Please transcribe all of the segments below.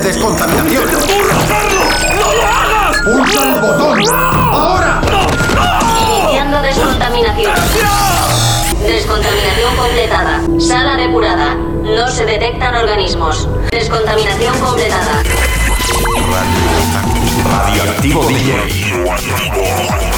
de descontaminación. ¡No lo hagas! ¡Pulsa el botón! ¡Ahora! Iniciando descontaminación. Descontaminación completada. Sala depurada. No se detectan organismos. Descontaminación completada. Radioactivo DJ.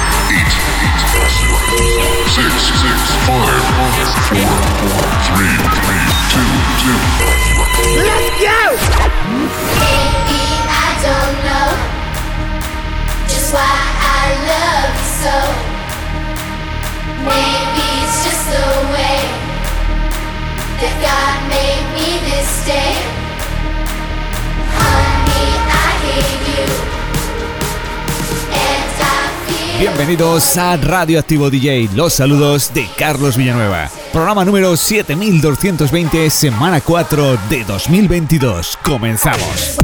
Maybe I don't know just why I love you so. Maybe it's just the way that God made me this day. Honey, I you. Bienvenidos a Radioactivo DJ, los saludos de Carlos Villanueva. Programa número 7220, semana 4 de 2022. Comenzamos.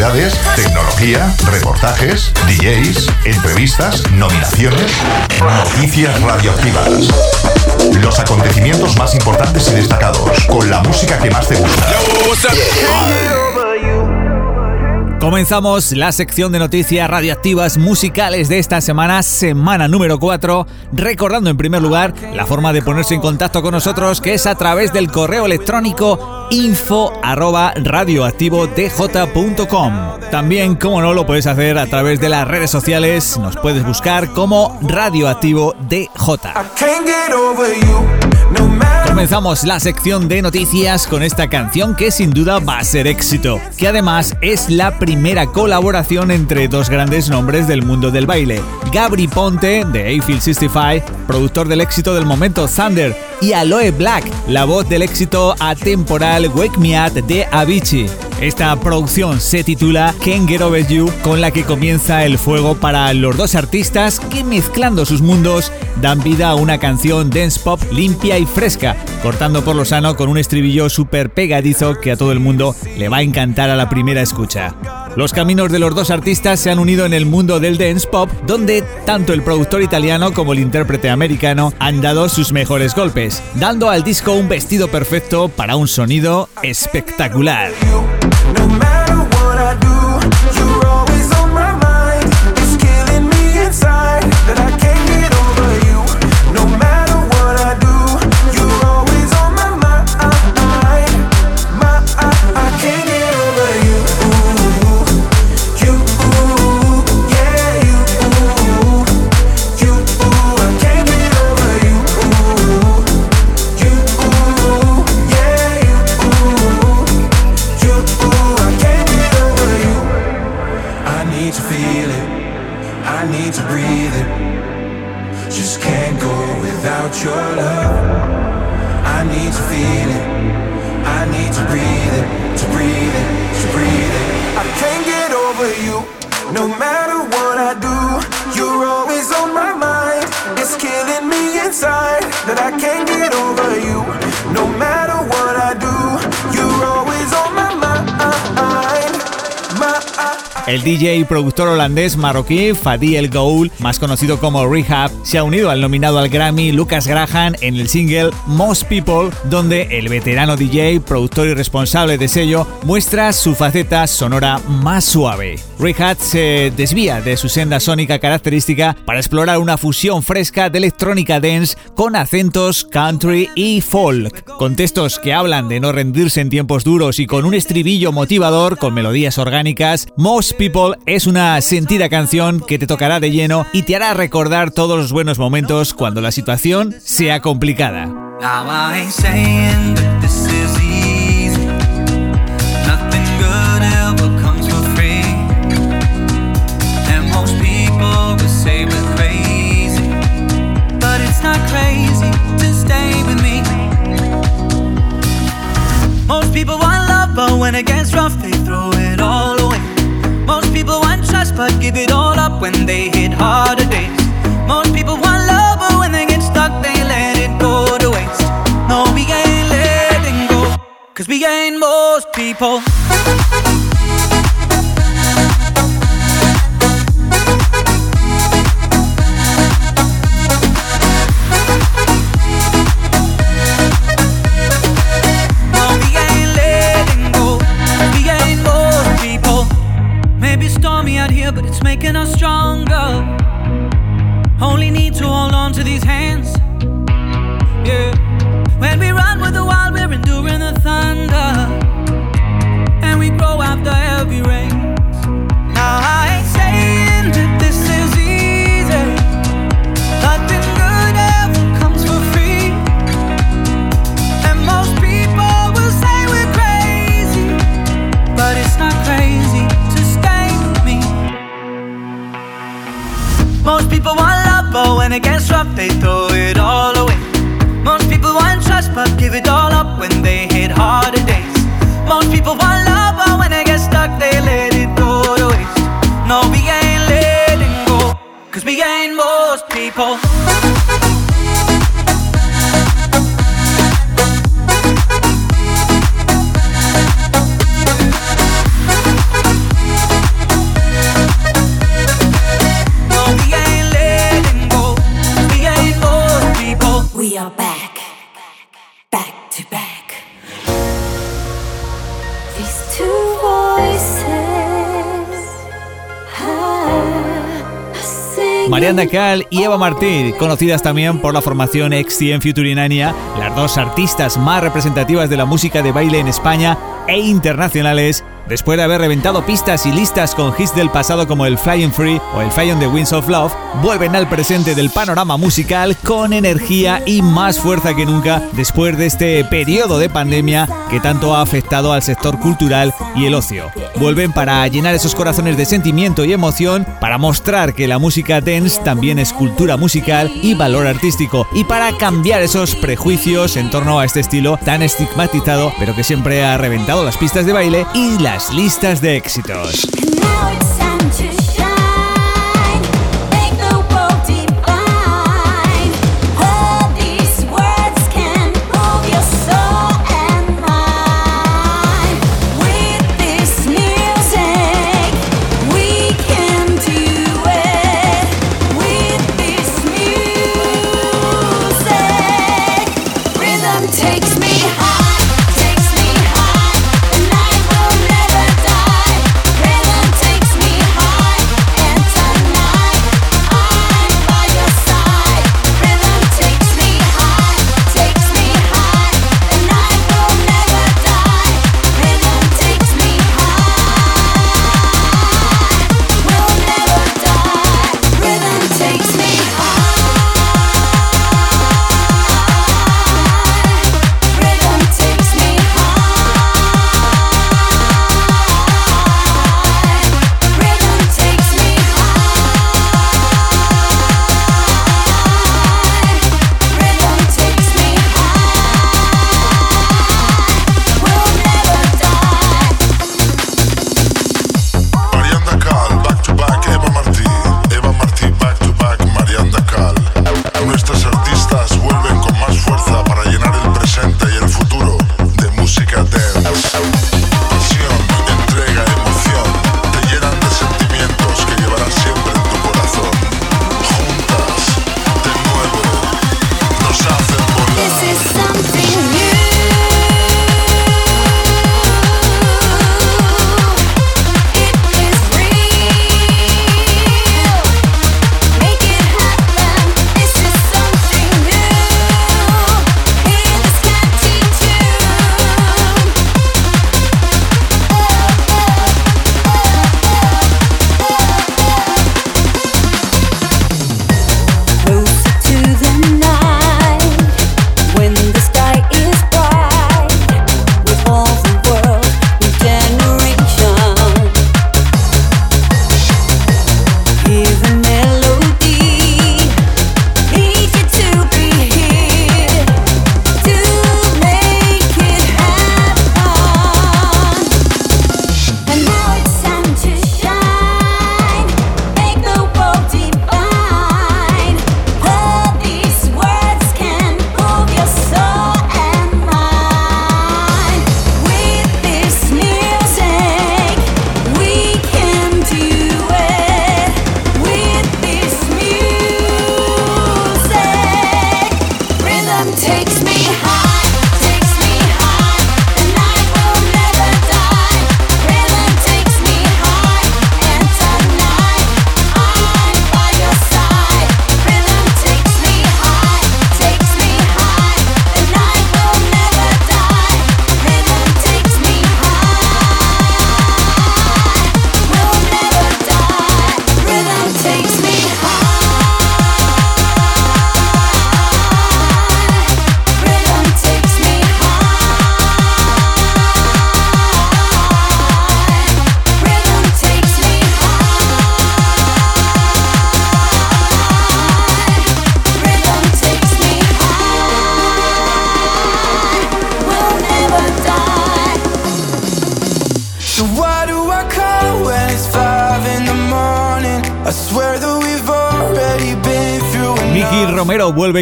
Curiosidades, tecnología, reportajes, DJs, entrevistas, nominaciones. Noticias radioactivas. Los acontecimientos más importantes y destacados, con la música que más te gusta. Comenzamos la sección de noticias radioactivas musicales de esta semana, semana número 4, recordando en primer lugar la forma de ponerse en contacto con nosotros que es a través del correo electrónico info arroba radioactivodj.com. También, como no, lo puedes hacer a través de las redes sociales, nos puedes buscar como Radioactivo DJ. Comenzamos la sección de noticias con esta canción que sin duda va a ser éxito, que además es la primera colaboración entre dos grandes nombres del mundo del baile, Gabri Ponte de Eiffel 65, productor del éxito del momento Thunder, y Aloe Black, la voz del éxito atemporal Wake Me Up de Avicii. Esta producción se titula Can't Get Over You, con la que comienza el fuego para los dos artistas que mezclando sus mundos dan vida a una canción dance pop limpia y fresca, cortando por lo sano con un estribillo súper pegadizo que a todo el mundo le va a encantar a la primera escucha. Los caminos de los dos artistas se han unido en el mundo del dance pop, donde tanto el productor italiano como el intérprete americano han dado sus mejores golpes, dando al disco un vestido perfecto para un sonido espectacular. DJ y productor holandés marroquí Fadi El Goul, más conocido como Rehab, se ha unido al nominado al Grammy Lucas Graham en el single Most People, donde el veterano DJ, productor y responsable de sello muestra su faceta sonora más suave. Rehab se desvía de su senda sónica característica para explorar una fusión fresca de electrónica dance con acentos country y folk, con textos que hablan de no rendirse en tiempos duros y con un estribillo motivador con melodías orgánicas. Most People es una sentida canción que te tocará de lleno y te hará recordar todos los buenos momentos cuando la situación sea complicada. When it gets rough, they throw it all away. Most people want trust, but give it all up when they hit harder days. Most people want love, but when they get stuck, they let it go to waste. No, we ain't letting go, cause we ain't most people. It's stormy out here, but it's making us stronger. Only need to hold on to these hands. Yeah. When we run with the wild, we're enduring the thunder. And we grow after heavy rains. Most people want love, but when it gets rough, they throw it all away. Most people want trust, but give it all up when they hit harder days. Most people want love, but when they get stuck, they let it go to waste. No, we ain't letting go, cause we ain't most people. Mariana Cal y Eva Martín, conocidas también por la formación XTM Futurinania, las dos artistas más representativas de la música de baile en España e internacionales, después de haber reventado pistas y listas con hits del pasado como el Flying Free o el Fly on the Winds of Love, vuelven al presente del panorama musical con energía y más fuerza que nunca después de este periodo de pandemia que tanto ha afectado al sector cultural y el ocio. Vuelven para llenar esos corazones de sentimiento y emoción, para mostrar que la música dance también es cultura musical y valor artístico, y para cambiar esos prejuicios en torno a este estilo tan estigmatizado, pero que siempre ha reventado las pistas de baile y las listas de éxitos.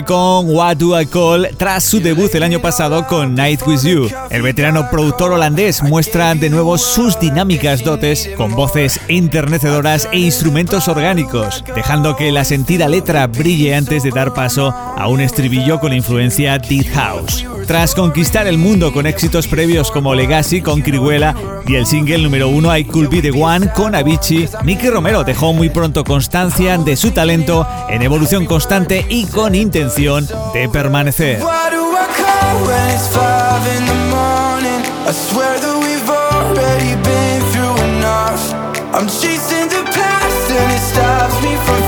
Con What Do I Call tras su debut el año pasado con Night With You. El veterano productor holandés muestra de nuevo sus dinámicas dotes con voces enternecedoras e instrumentos orgánicos, dejando que la sentida letra brille antes de dar paso a un estribillo con influencia deep house. Tras conquistar el mundo con éxitos previos como Legacy con Crihuela y el single número uno I Could Be The One con Avicii, Mickey Romero dejó muy pronto constancia de su talento en evolución constante y con intención de permanecer. can't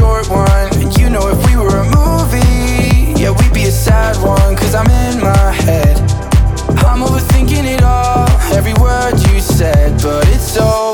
short one. And you know if we were a movie Yeah, we'd be a sad one Cause I'm in my head. I'm overthinking it all Every word you said But it's So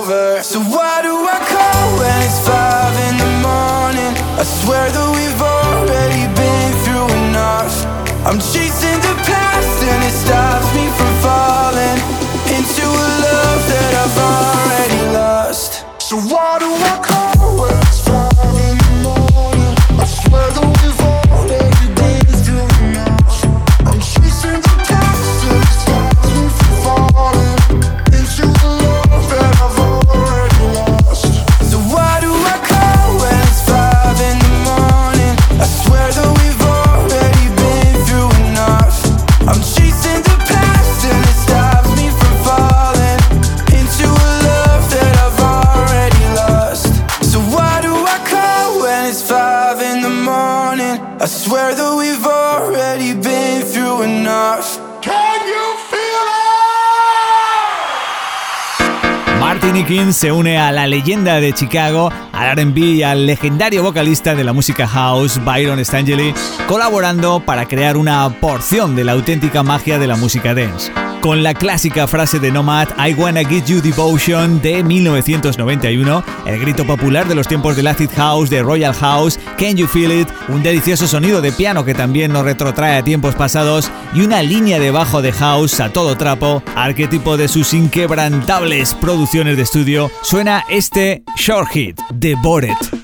Se une a la leyenda de Chicago, al RB y al legendario vocalista de la música house, Byron Stangeli, colaborando para crear una porción de la auténtica magia de la música dance. Con la clásica frase de Nomad I Wanna Give You Devotion de 1991, el grito popular de los tiempos del acid house de Royal House, Can You Feel It, un delicioso sonido de piano que también nos retrotrae a tiempos pasados y una línea de bajo de house a todo trapo, arquetipo de sus inquebrantables producciones de estudio, suena este short hit, Devored. call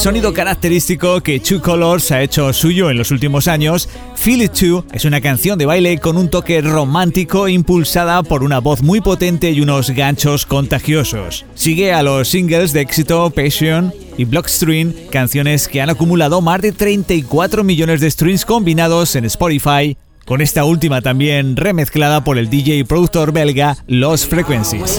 sonido característico que Two Colors ha hecho suyo en los últimos años, Feel It Too es una canción de baile con un toque romántico impulsada por una voz muy potente y unos ganchos contagiosos. Sigue a los singles de éxito Passion y Blockstream, canciones que han acumulado más de 34 millones de streams combinados en Spotify, con esta última también remezclada por el DJ y productor belga Los Frequencies.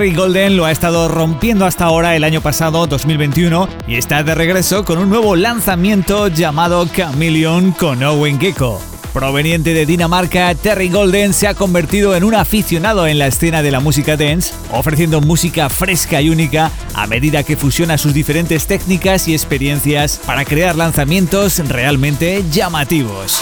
Terry Golden lo ha estado rompiendo hasta ahora el año pasado, 2021, y está de regreso con un nuevo lanzamiento llamado Chameleon con Owen Gecko. Proveniente de Dinamarca, Terry Golden se ha convertido en un aficionado en la escena de la música dance, ofreciendo música fresca y única a medida que fusiona sus diferentes técnicas y experiencias para crear lanzamientos realmente llamativos.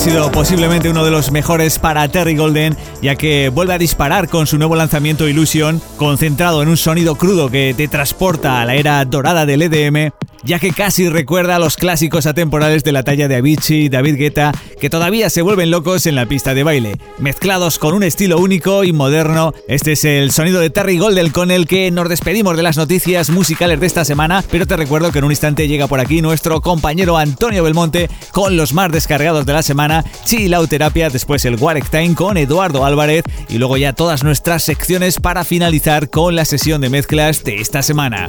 Sido posiblemente uno de los mejores para Terry Golden, ya que vuelve a disparar con su nuevo lanzamiento Illusion, concentrado en un sonido crudo que te transporta a la era dorada del EDM, ya que casi recuerda a los clásicos atemporales de la talla de Avicii y David Guetta, que todavía se vuelven locos en la pista de baile. Mezclados con un estilo único y moderno, este es el sonido de Terry Golden con el que nos despedimos de las noticias musicales de esta semana, pero te recuerdo que en un instante llega por aquí nuestro compañero Antonio Belmonte con los más descargados de la semana, Chill Out Terapia, después el Warek Time con Eduardo Álvarez y luego ya todas nuestras secciones para finalizar con la sesión de mezclas de esta semana.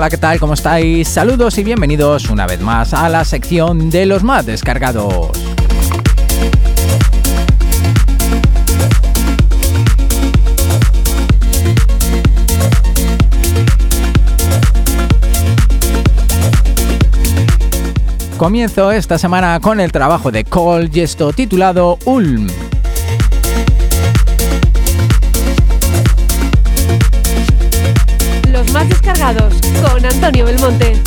Hola, ¿qué tal? ¿Cómo estáis? Saludos y bienvenidos una vez más a la sección de los más descargados. Comienzo esta semana con el trabajo de Cole Gesto titulado Ulm. Antonio Belmonte.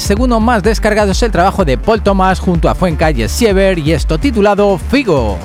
El segundo más descargado es el trabajo de Paul Thomas junto a Fuenca y Siever y esto titulado Figo.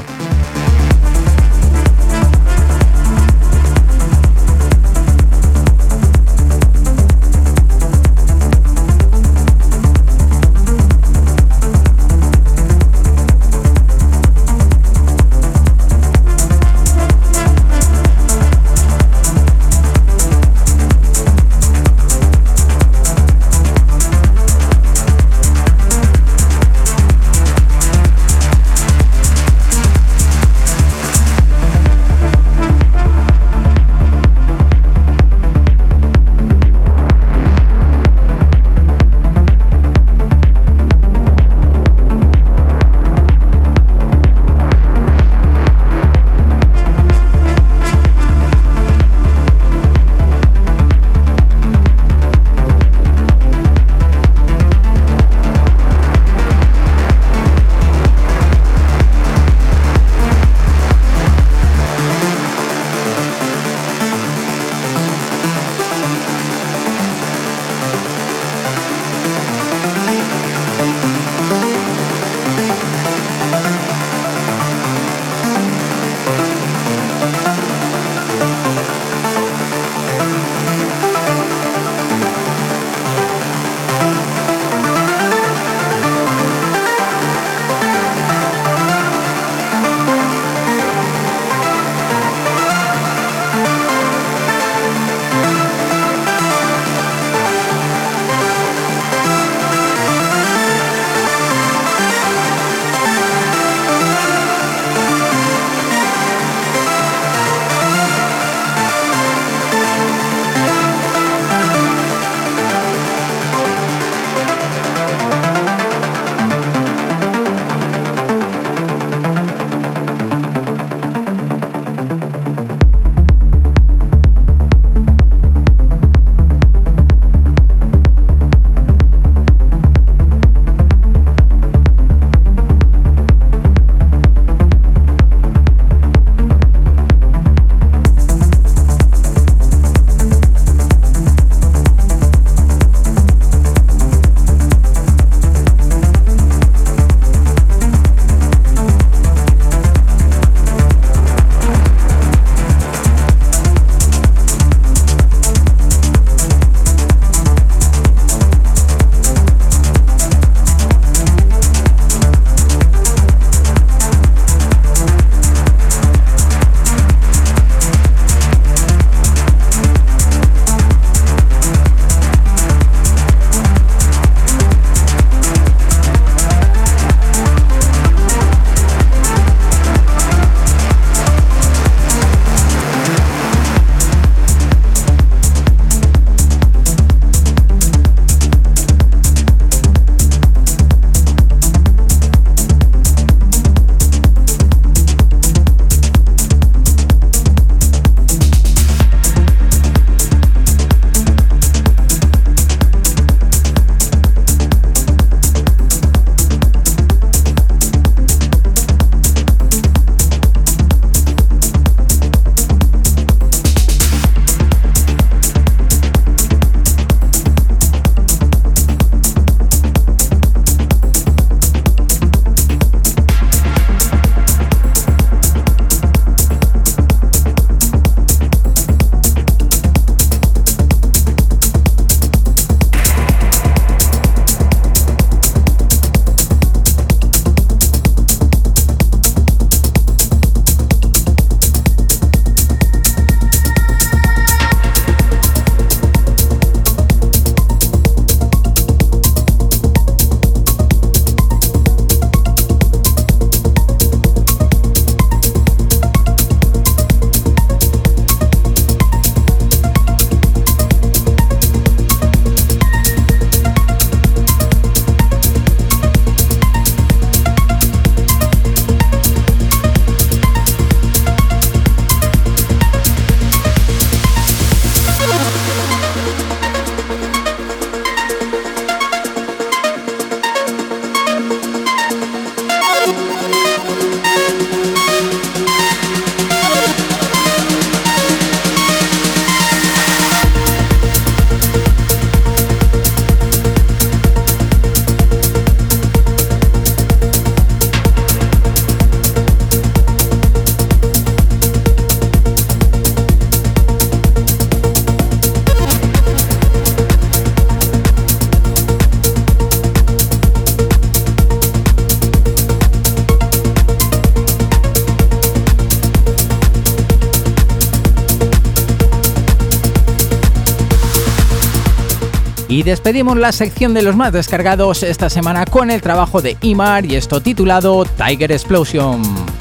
Despedimos la sección de los más descargados esta semana con el trabajo de Imar y esto titulado Tiger Explosion.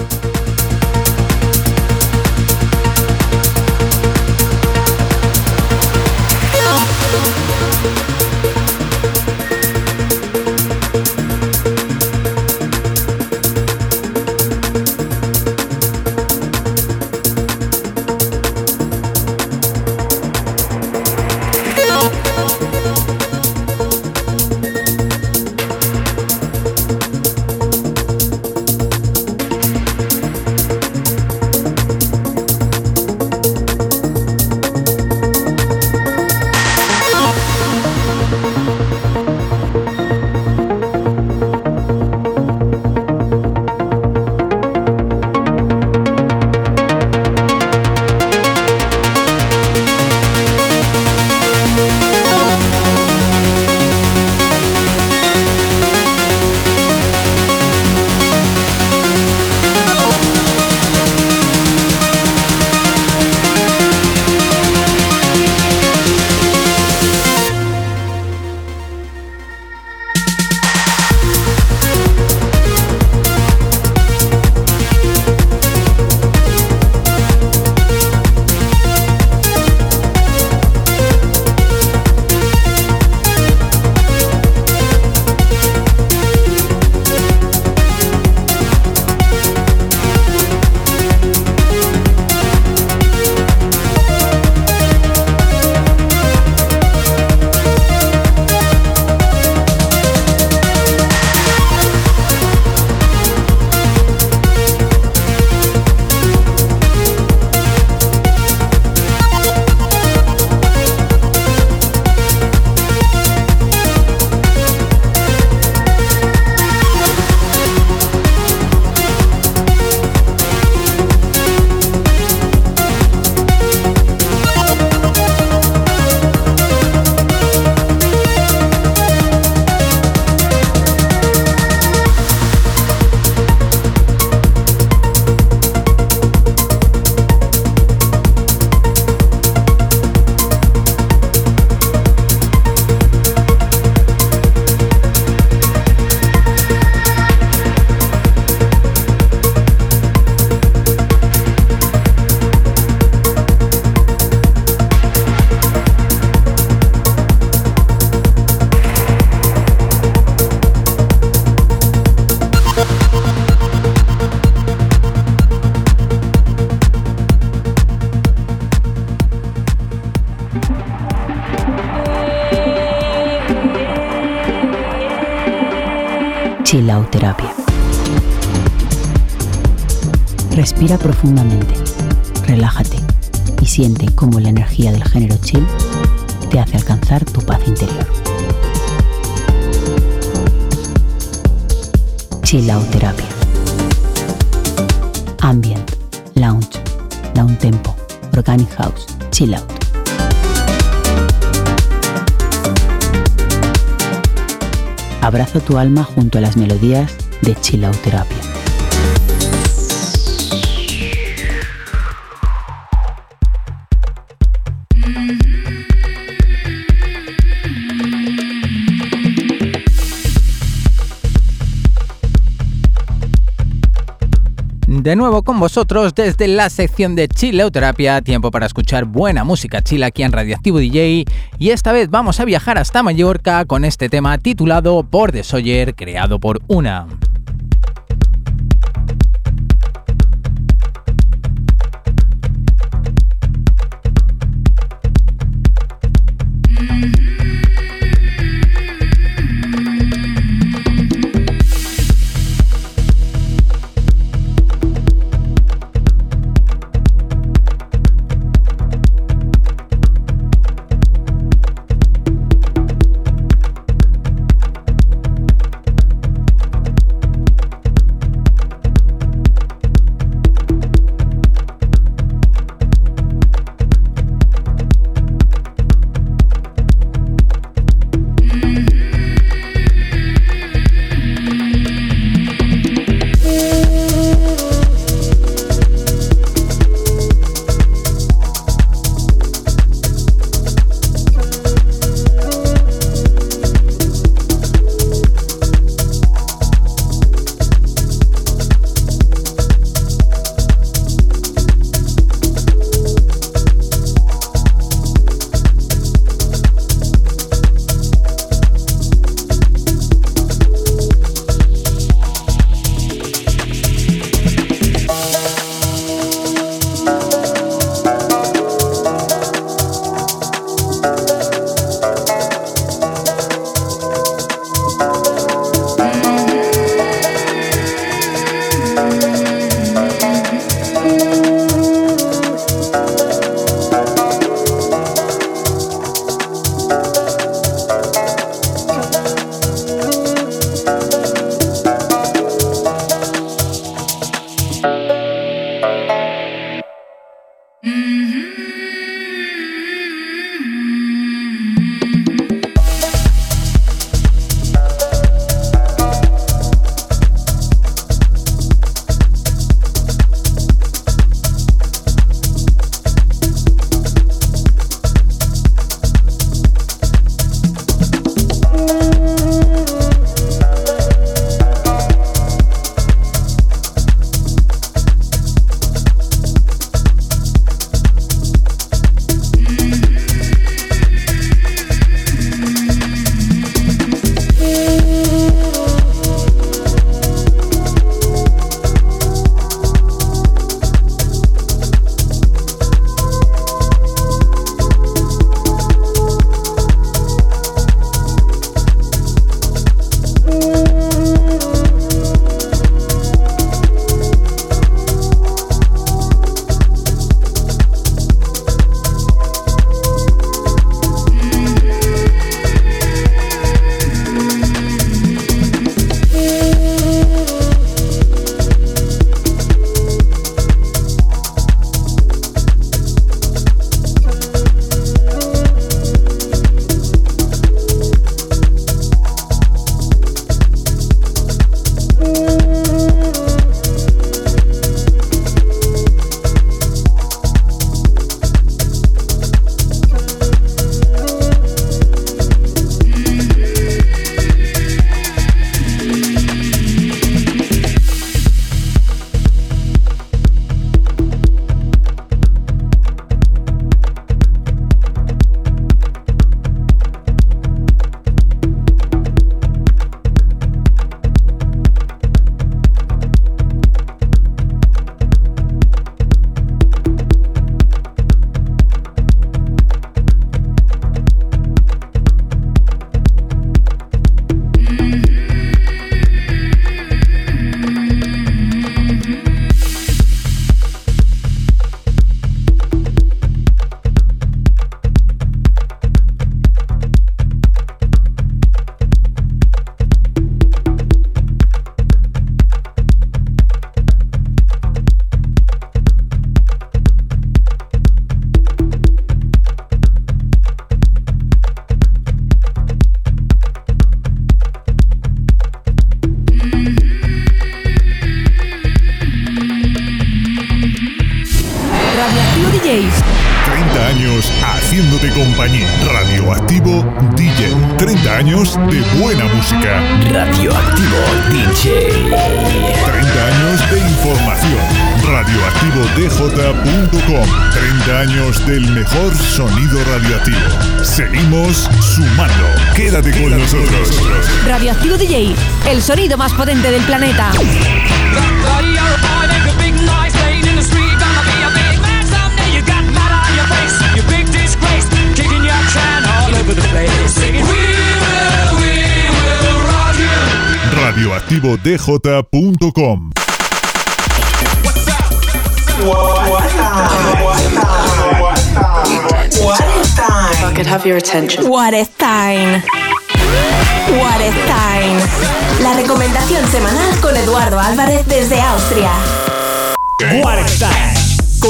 Respira profundamente, relájate y siente cómo la energía del género chill te hace alcanzar tu paz interior. Chilauterapia. Ambient, lounge, down tempo, organic house, chill out. Abraza tu alma junto a las melodías de Chilauterapia. De nuevo con vosotros desde la sección de Chileuterapia, tiempo para escuchar buena música chila aquí en Radioactivo DJ y esta vez vamos a viajar hasta Mallorca con este tema titulado Por The Sawyer, creado por Una.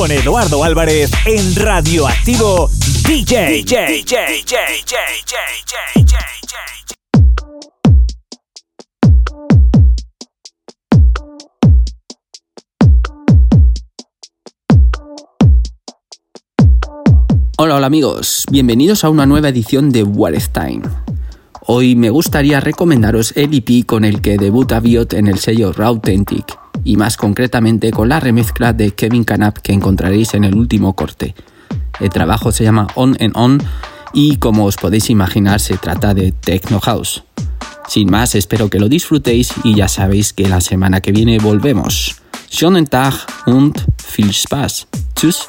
Con Eduardo Álvarez en Radioactivo DJ. DJ, DJ, DJ, DJ, DJ, Hola, hola amigos, bienvenidos a una nueva edición de What is Time. Hoy me gustaría recomendaros el EP con el que debuta Biot en el sello Authentic y más concretamente con la remezcla de Kevin Canap que encontraréis en el último corte. El trabajo se llama On and On y como os podéis imaginar se trata de Techno House. Sin más, espero que lo disfrutéis y ya sabéis que la semana que viene volvemos. Schönen Tag und viel Spaß. Tschüss.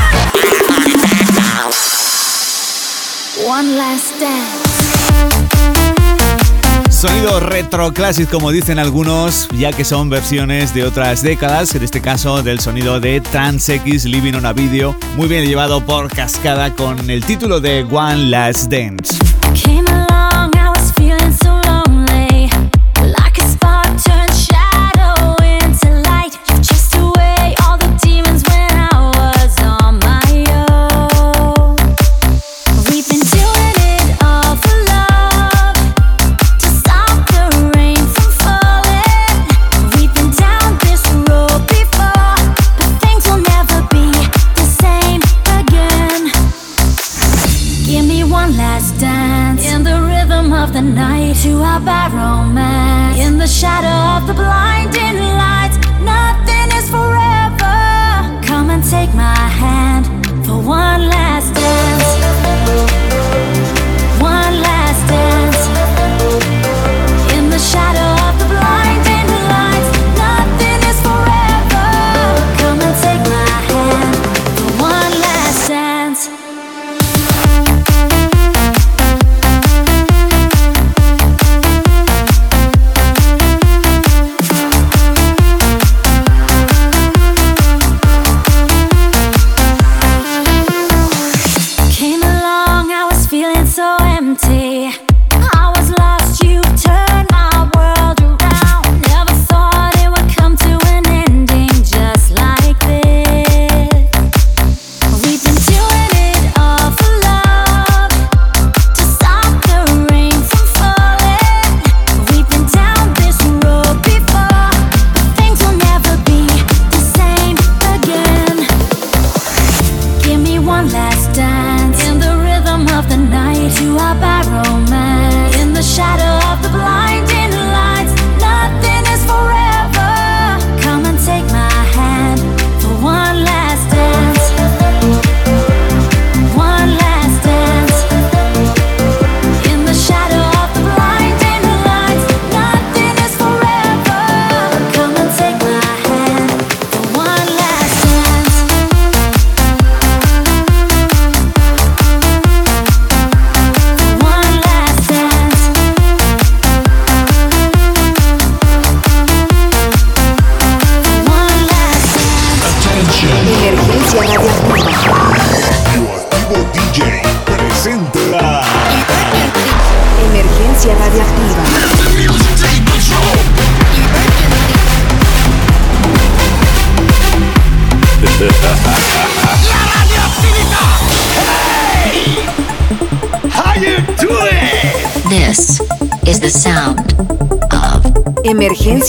One Last Dance. Como dicen algunos, ya que son versiones de otras décadas, en este caso del sonido de Trans X Living on a Video, muy bien llevado por Cascada con el título de One Last Dance.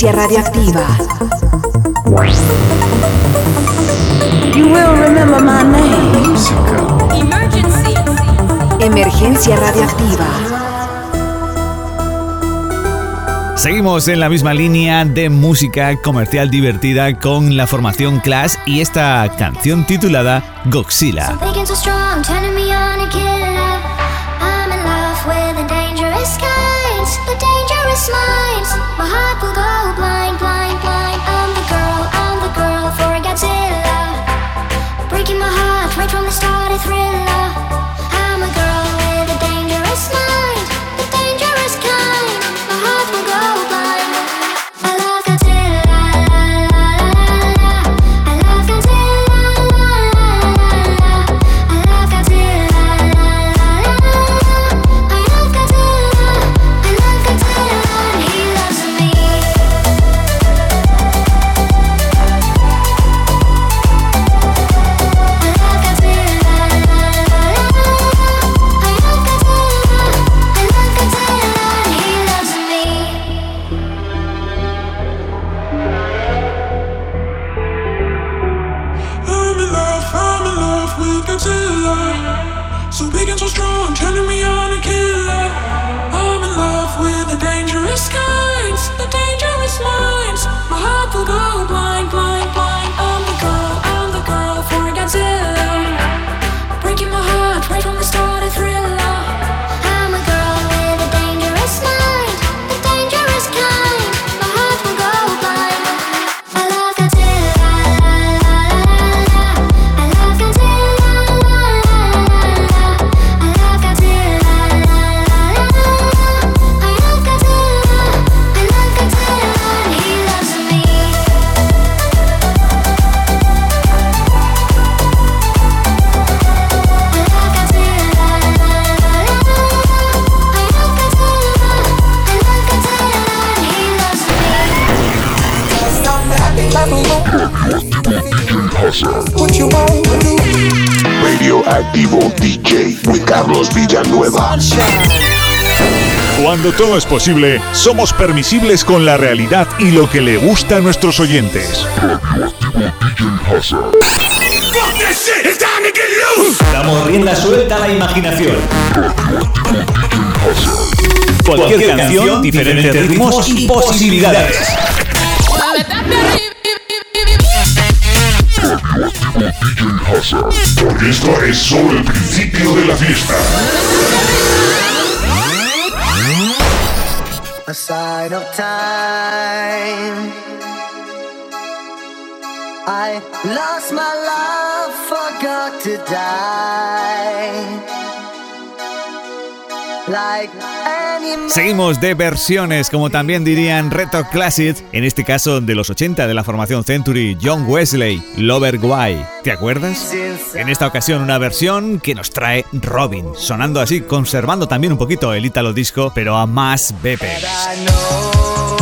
frecuencia radioactiva. Emergencia radioactiva. Seguimos en la misma línea de música comercial divertida con la formación Clash y esta canción titulada Goxila. from the start, a thrill. Radioactivo DJ with Carlos Villanueva. Cuando todo es posible, somos permisibles con la realidad y lo que le gusta a nuestros oyentes. Damos rienda suelta a la imaginación. Cualquier canción, diferentes ritmos y posibilidades. Porque esto es solo el principio de la fiesta. A sign of time. I lost my love, forgot to die. Like Seguimos de versiones, como también dirían Retro Classics, en este caso de los 80 de la formación Century, John Wesley, Lover Guy. ¿Te acuerdas? En esta ocasión una versión que nos trae Robin, sonando así, conservando también un poquito el Italo Disco, pero a más BPMs.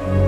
I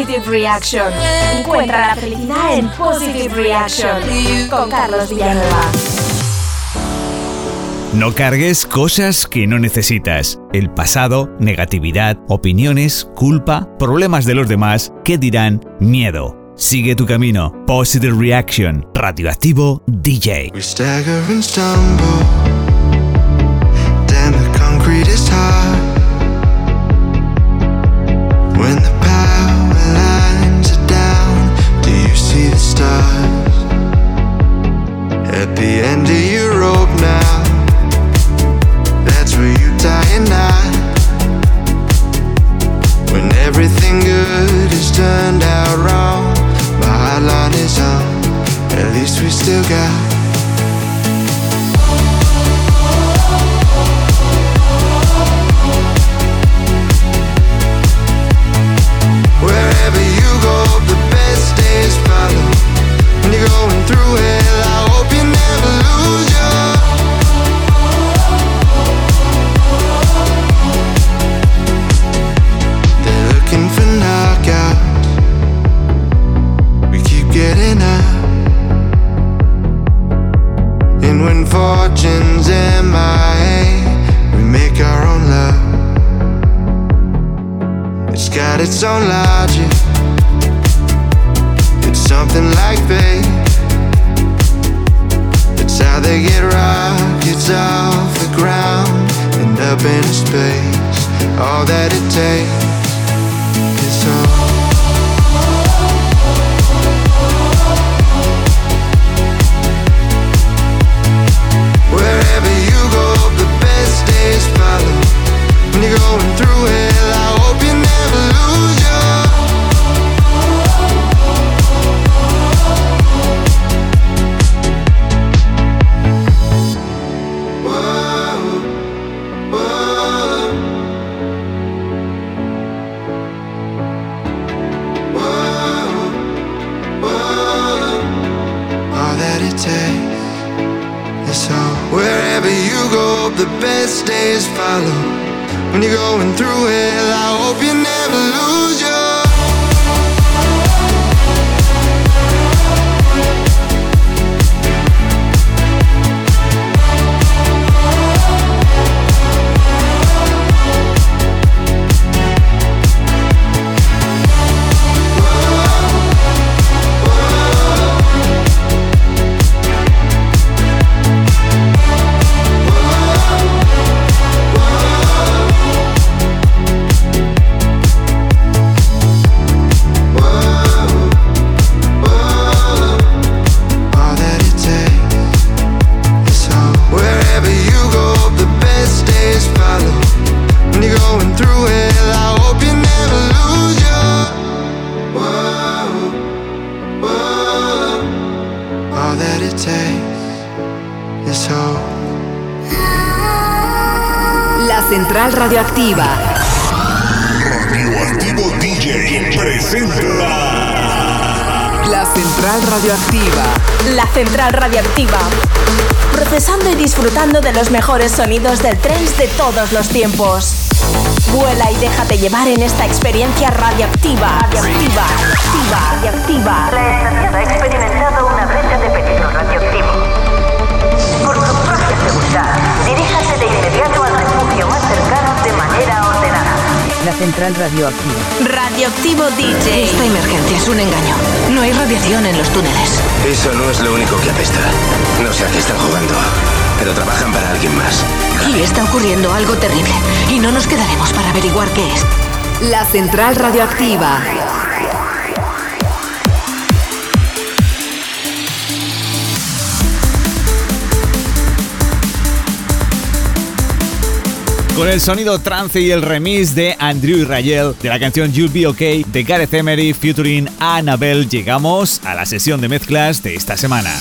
Positive Reaction. Encuentra la felicidad en Positive Reaction con Carlos Villanueva. No cargues cosas que no necesitas. El pasado, negatividad, opiniones, culpa, problemas de los demás, que dirán miedo. Sigue tu camino. Positive Reaction. Radioactivo DJ. Todos los tiempos. Vuela y déjate llevar en esta experiencia radioactiva. Radioactiva. Radioactiva. Radioactiva. La estación ha experimentado una brecha de peligro radioactivo. Por su propia seguridad, diríjase de inmediato al refugio más cercano de manera ordenada. La central radioactiva. Radioactivo DJ. Esta emergencia es un engaño. No hay radiación en los túneles. Eso no es lo único que apesta. No sé a qué están jugando, pero trabajan para alguien más. Aquí está ocurriendo algo terrible y no nos quedaremos para averiguar qué es. La Central Radioactiva. Con el sonido trance y el remix de Andrew y Rayel de la canción You'll Be Okay de Gareth Emery featuring Annabelle, llegamos a la sesión de mezclas de esta semana.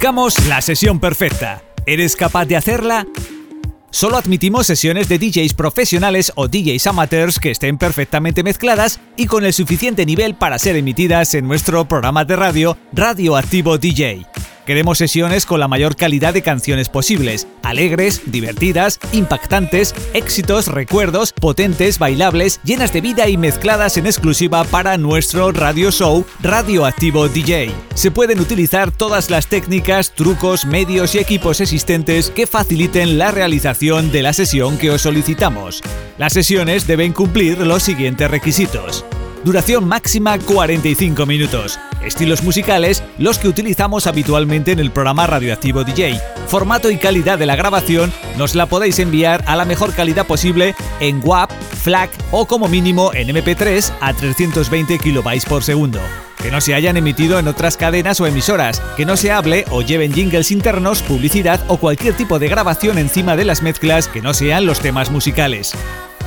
Buscamos la sesión perfecta. ¿Eres capaz de hacerla? Solo admitimos sesiones de DJs profesionales o DJs amateurs que estén perfectamente mezcladas y con el suficiente nivel para ser emitidas en nuestro programa de radio Radioactivo DJ. Queremos sesiones con la mayor calidad de canciones posibles, alegres, divertidas, impactantes, éxitos, recuerdos, potentes, bailables, llenas de vida y mezcladas en exclusiva para nuestro radio show Radioactivo DJ. Se pueden utilizar todas las técnicas, trucos, medios y equipos existentes que faciliten la realización de la sesión que os solicitamos. Las sesiones deben cumplir los siguientes requisitos. Duración máxima 45 minutos. Estilos musicales los que utilizamos habitualmente en el programa Radioactivo DJ. Formato y calidad de la grabación nos la podéis enviar a la mejor calidad posible en WAP, FLAC o como mínimo en MP3 a 320 kilobytes por segundo. Que no se hayan emitido en otras cadenas o emisoras, que no se hable o lleven jingles internos, publicidad o cualquier tipo de grabación encima de las mezclas que no sean los temas musicales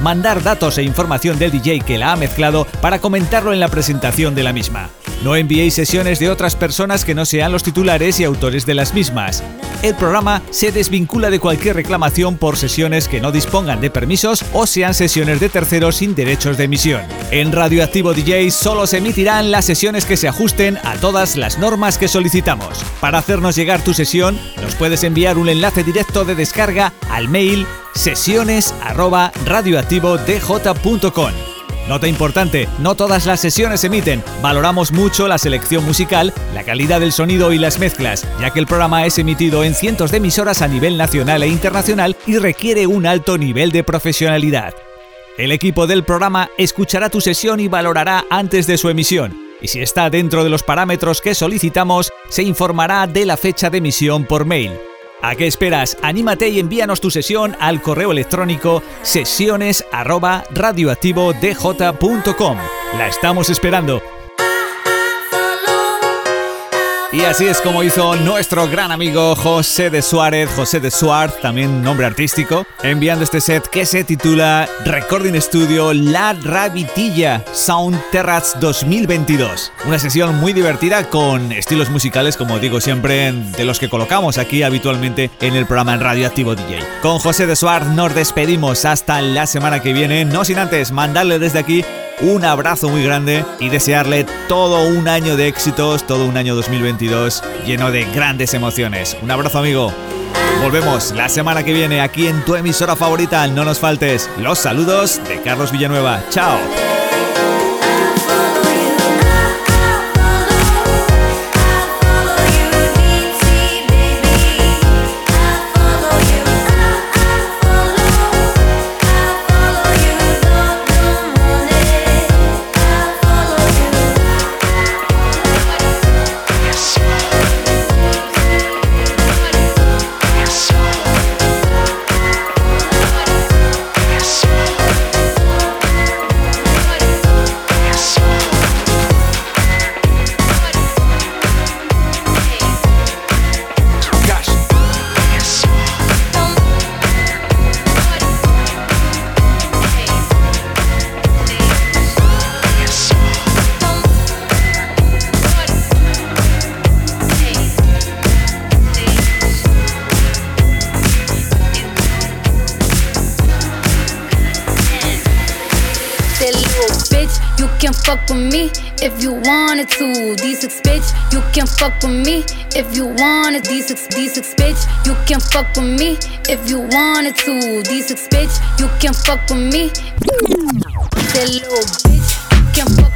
mandar datos e información del DJ que la ha mezclado para comentarlo en la presentación de la misma. No enviéis sesiones de otras personas que no sean los titulares y autores de las mismas. El programa se desvincula de cualquier reclamación por sesiones que no dispongan de permisos o sean sesiones de terceros sin derechos de emisión. En Radioactivo DJ solo se emitirán las sesiones que se ajusten a todas las normas que solicitamos. Para hacernos llegar tu sesión, nos puedes enviar un enlace directo de descarga al mail sesiones arroba. Nota importante, no todas las sesiones se emiten. Valoramos mucho la selección musical, la calidad del sonido y las mezclas, ya que el programa es emitido en cientos de emisoras a nivel nacional e internacional y requiere un alto nivel de profesionalidad. El equipo del programa escuchará tu sesión y valorará antes de su emisión. Y si está dentro de los parámetros que solicitamos, se informará de la fecha de emisión por mail. ¿A qué esperas? Anímate y envíanos tu sesión al correo electrónico sesiones@radioactivodj.com. La estamos esperando. Y así es como hizo nuestro gran amigo José de Suárez, José de Suárez, también nombre artístico, enviando este set que se titula Recording Studio La Rabitilla Sound Terrace 2022. Una sesión muy divertida con estilos musicales, como digo siempre, de los que colocamos aquí habitualmente en el programa en Radioactivo DJ. Con José de Suárez nos despedimos hasta la semana que viene, no sin antes mandarle desde aquí un abrazo muy grande y desearle todo un año de éxitos, todo un año 2022 lleno de grandes emociones. Un abrazo amigo. Volvemos la semana que viene aquí en tu emisora favorita, no nos faltes. Los saludos de Carlos Villanueva. Chao. with me if you wanted to. D6 bitch, you can fuck with me if you wanted. D6 D6 bitch, you can fuck with me if you wanted to. D6 bitch, you can fuck with me. That little bitch, you can fuck.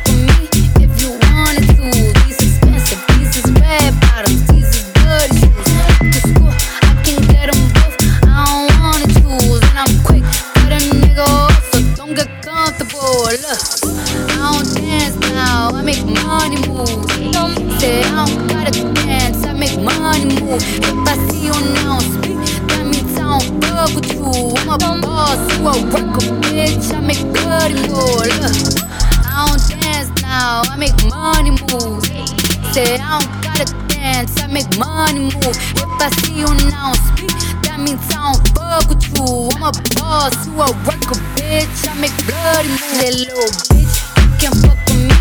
a worker, bitch. I make good lord. Look, I don't dance now, I make money moves. Say I don't gotta dance, I make money move. If I see you now speak, that means I don't fuck with you. I'm a boss, you a worker, bitch. I make bloody moves. That little bitch, you can't fuck with me.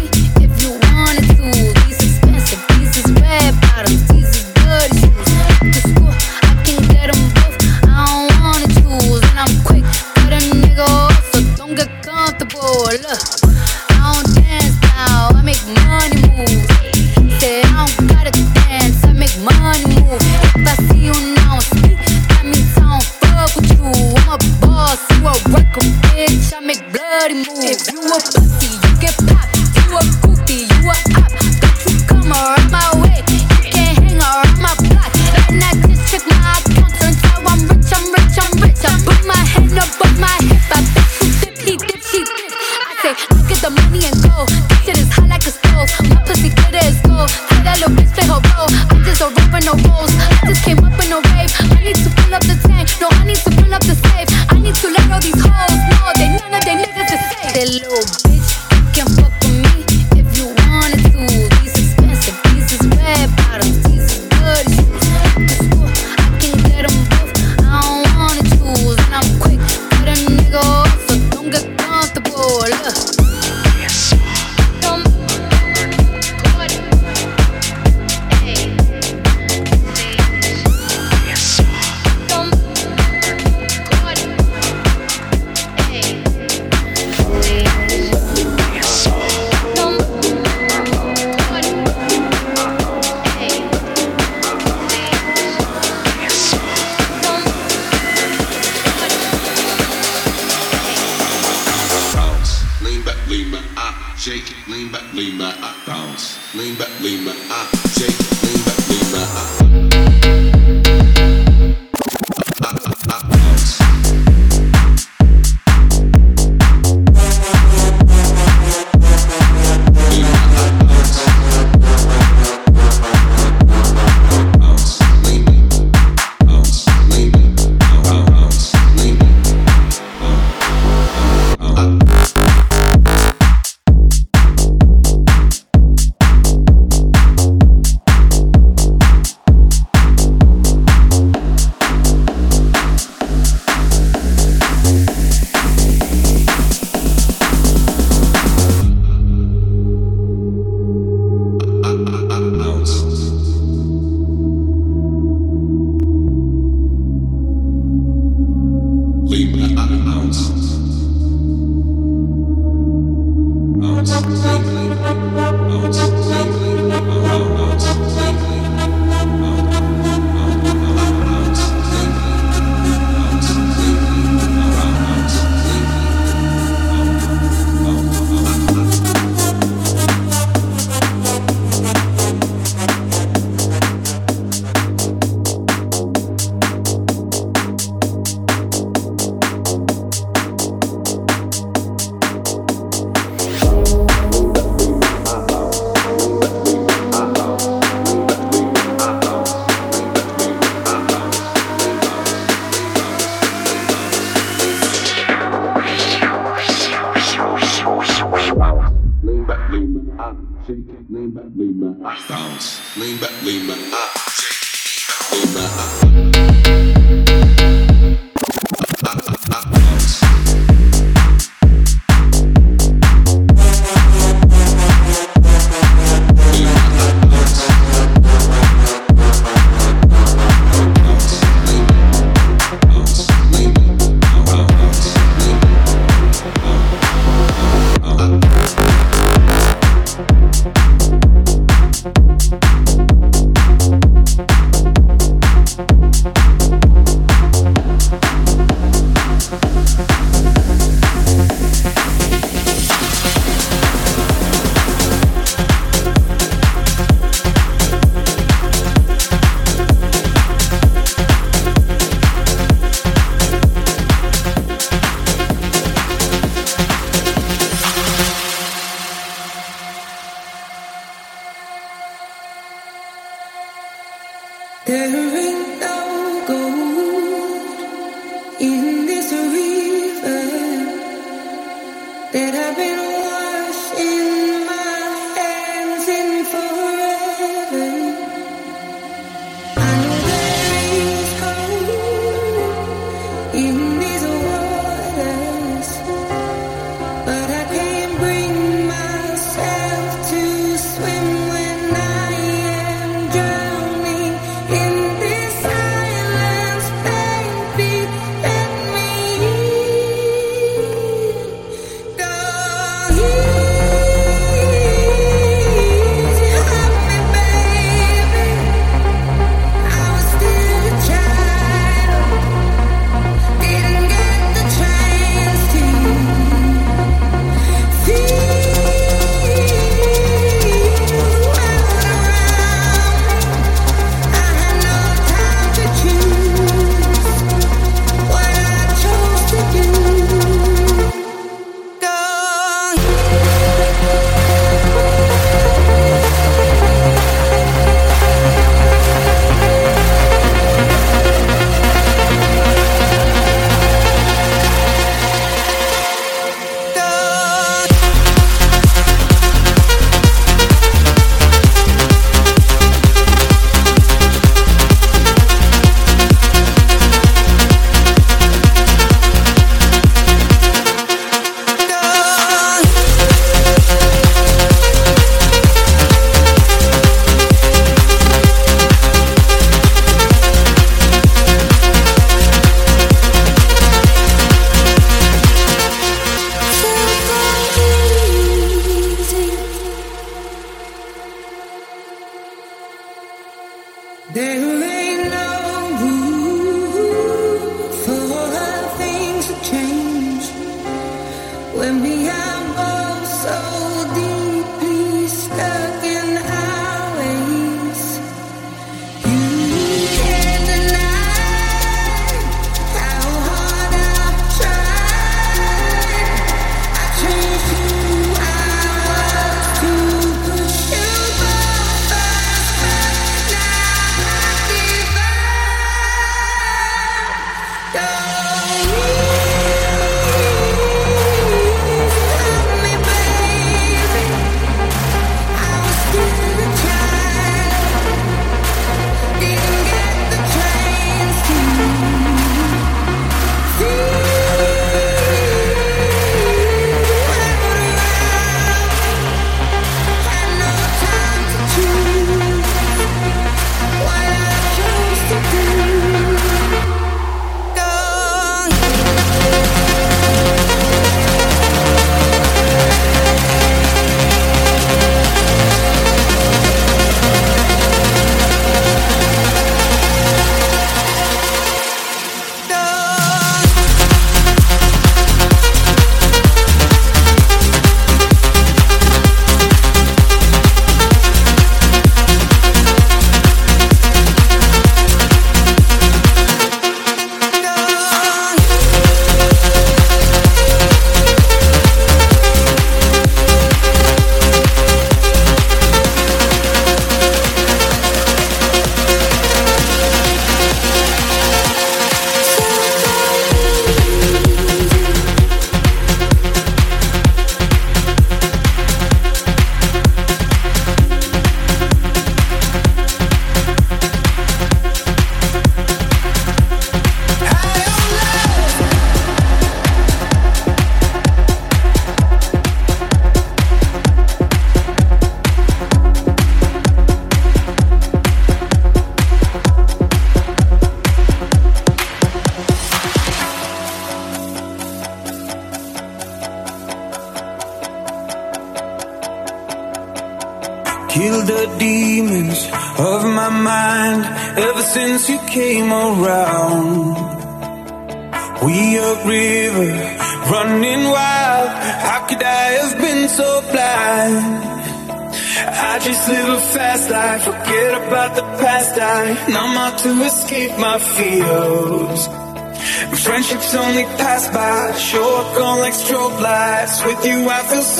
You, I feel something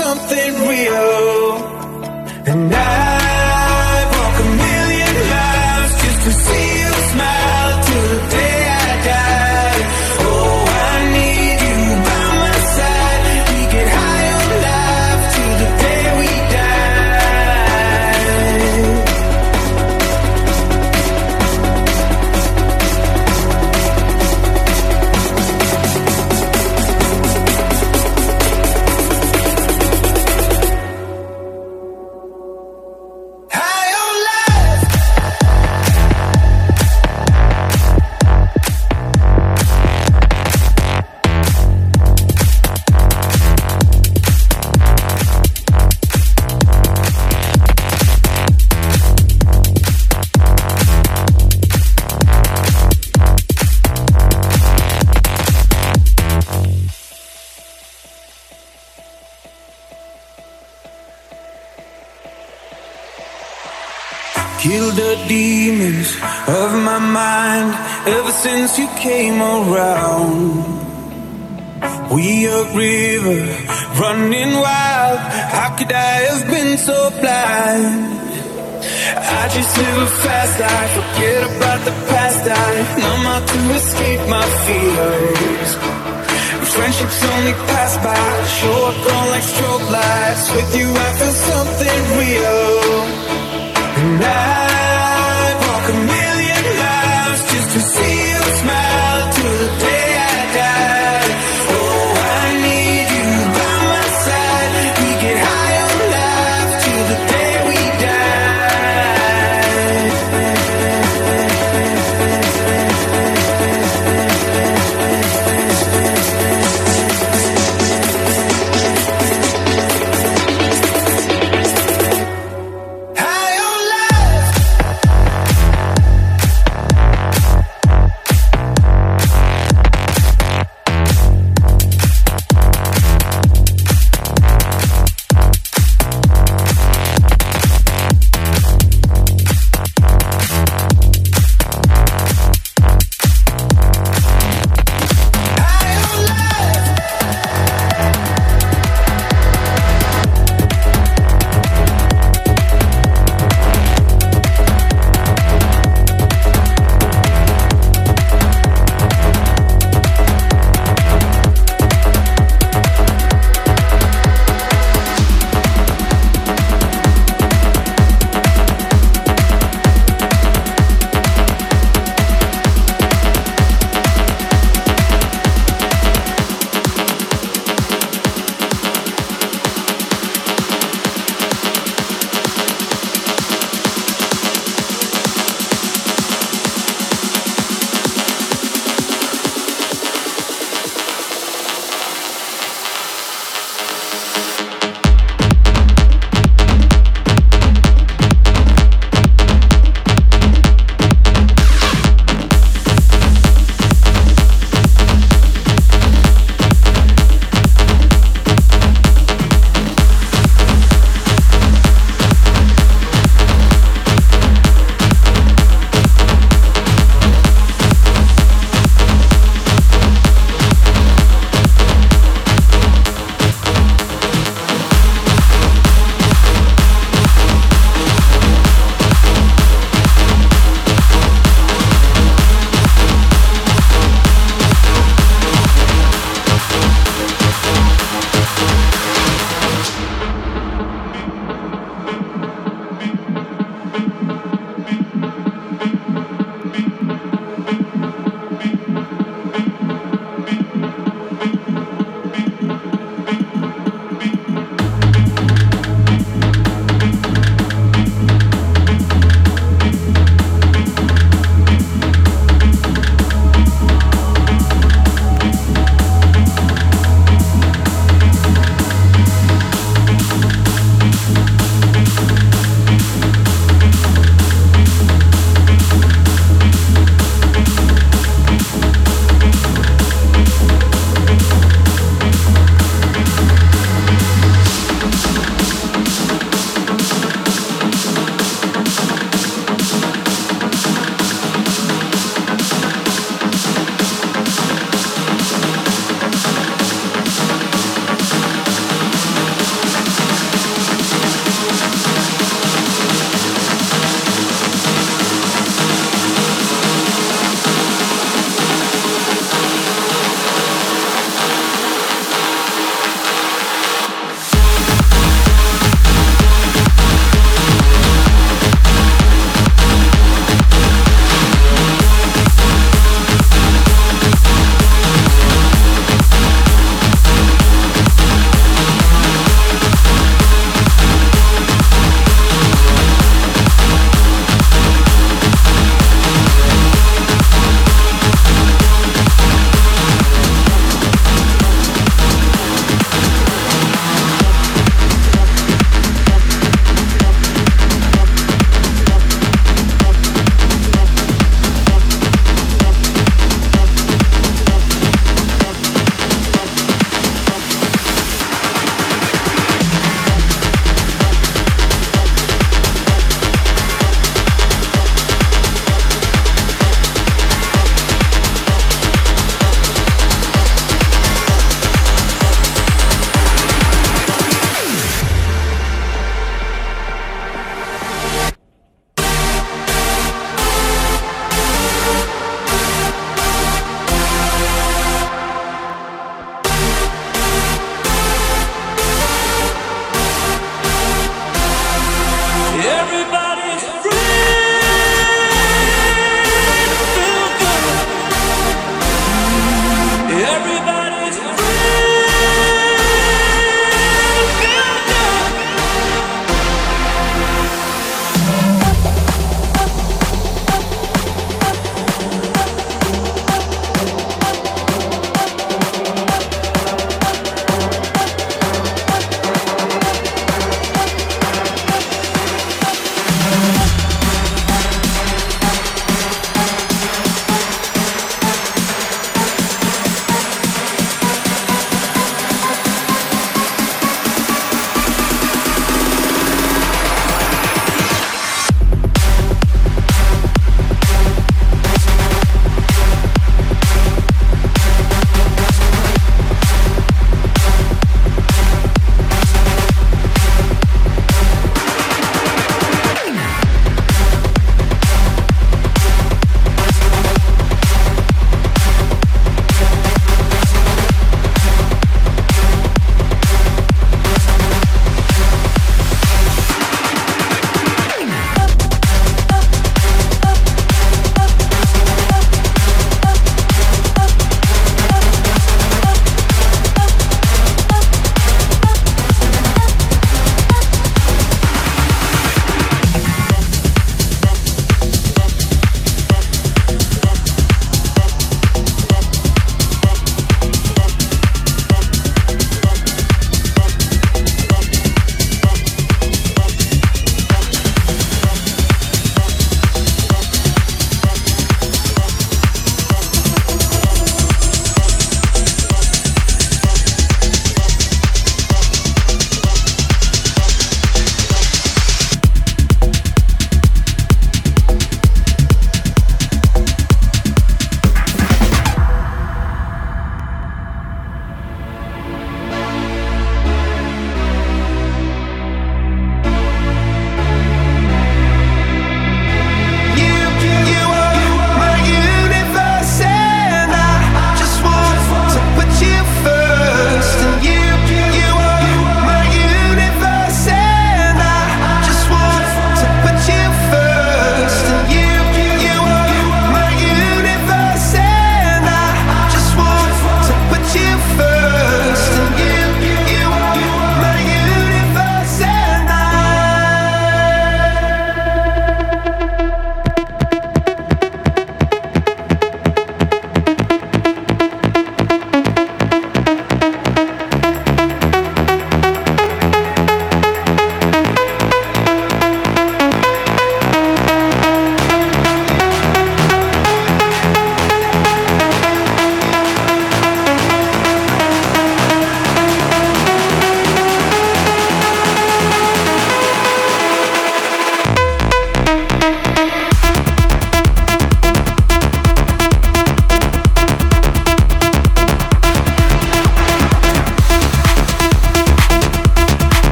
hard to escape my fears. Friendships only pass by, show up gone like strobe lights. With you, I feel something real. And I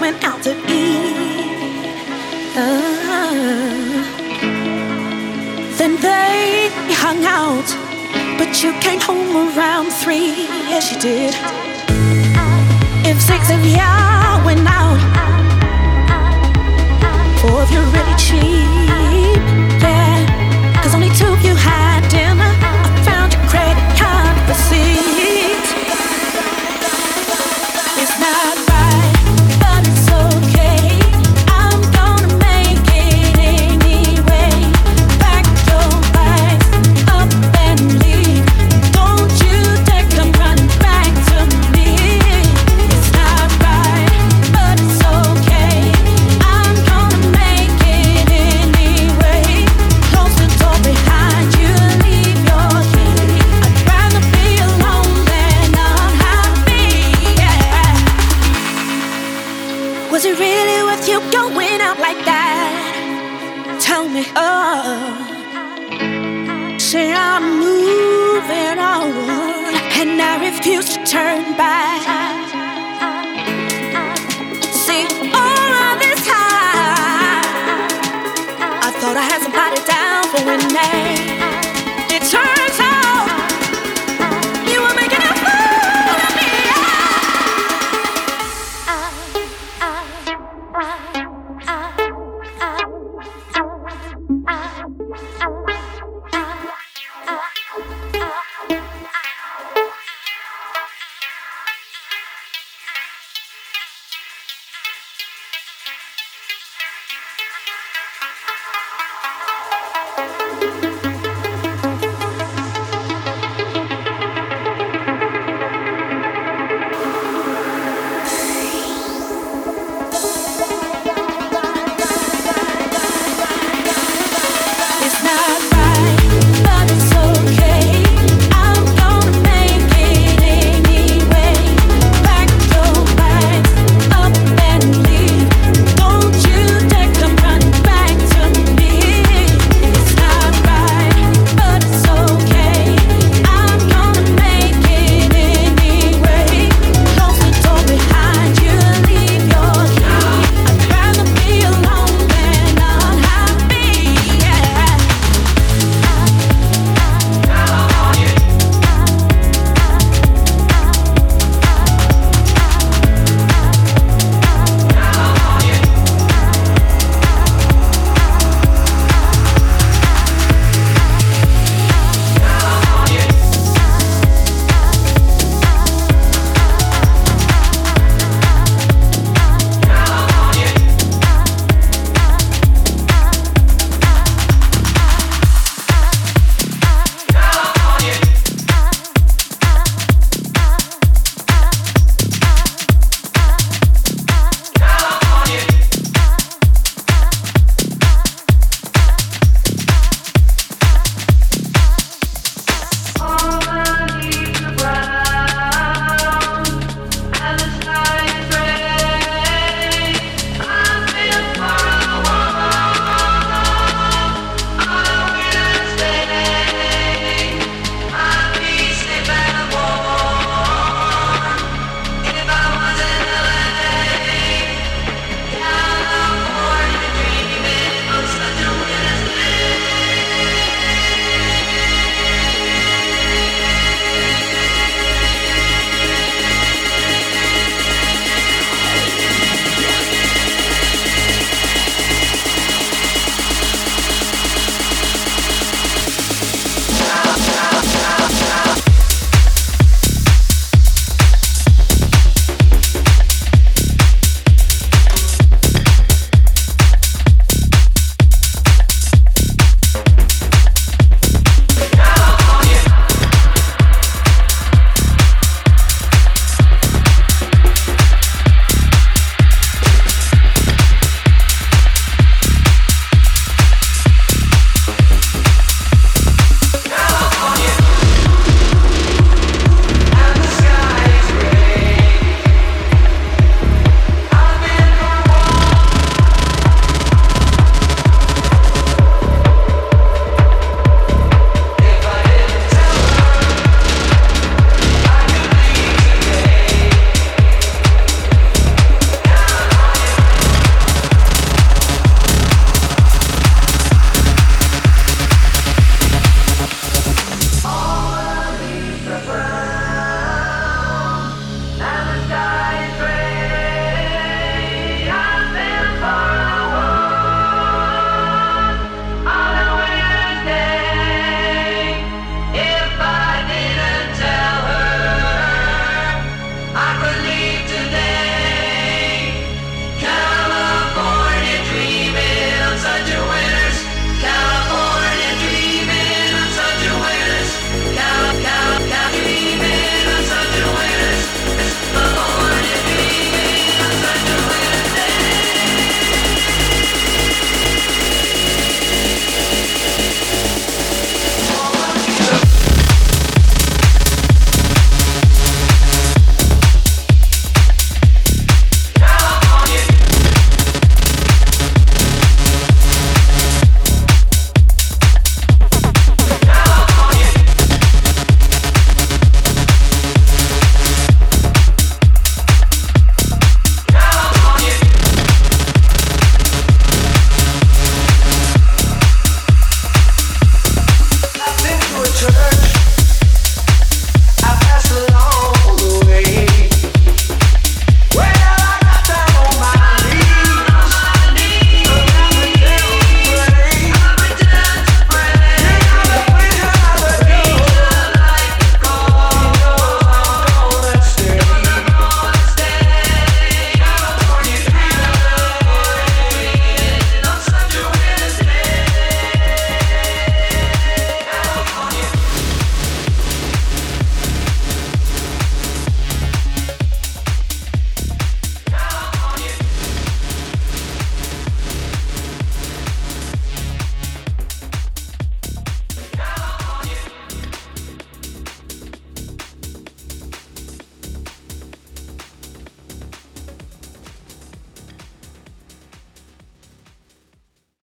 went out to eat. Uh, then they hung out, but you came home around three. Yes, you did. If six of y'all went out, four of you really cheap, yeah. Cause only two of you had.